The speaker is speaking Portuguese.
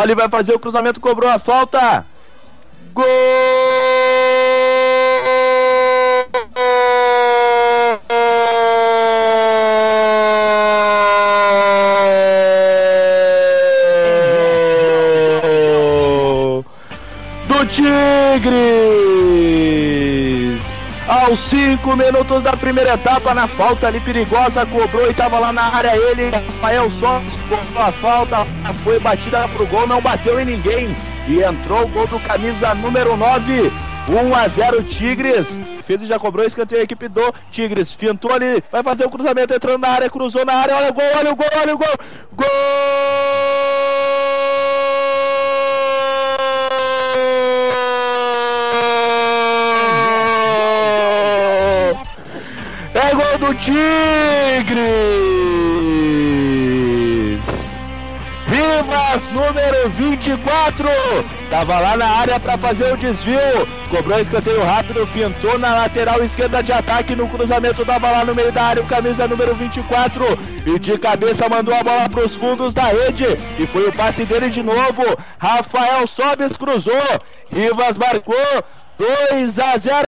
Oli vai fazer o cruzamento, cobrou a falta. Gol! do Tigres! Aos 5 minutos da primeira etapa, na falta ali perigosa, cobrou e estava lá na área ele, Rafael Soares, cobrou a falta, foi batida pro gol, não bateu em ninguém. E entrou o gol do camisa número 9. 1 a 0 Tigres. Fez e já cobrou escanteio a equipe do Tigres. Fintou ali, vai fazer o cruzamento entrando na área, cruzou na área. Olha o gol, olha o gol, olha o gol. Gol! É gol do Tigres! Rivas, número 24, tava lá na área para fazer o desvio, cobrou escanteio rápido, fintou na lateral esquerda de ataque no cruzamento, tava lá no meio da área, o camisa número 24, e de cabeça mandou a bola para os fundos da rede, e foi o passe dele de novo. Rafael Sobes cruzou, Rivas marcou. 2 a 0.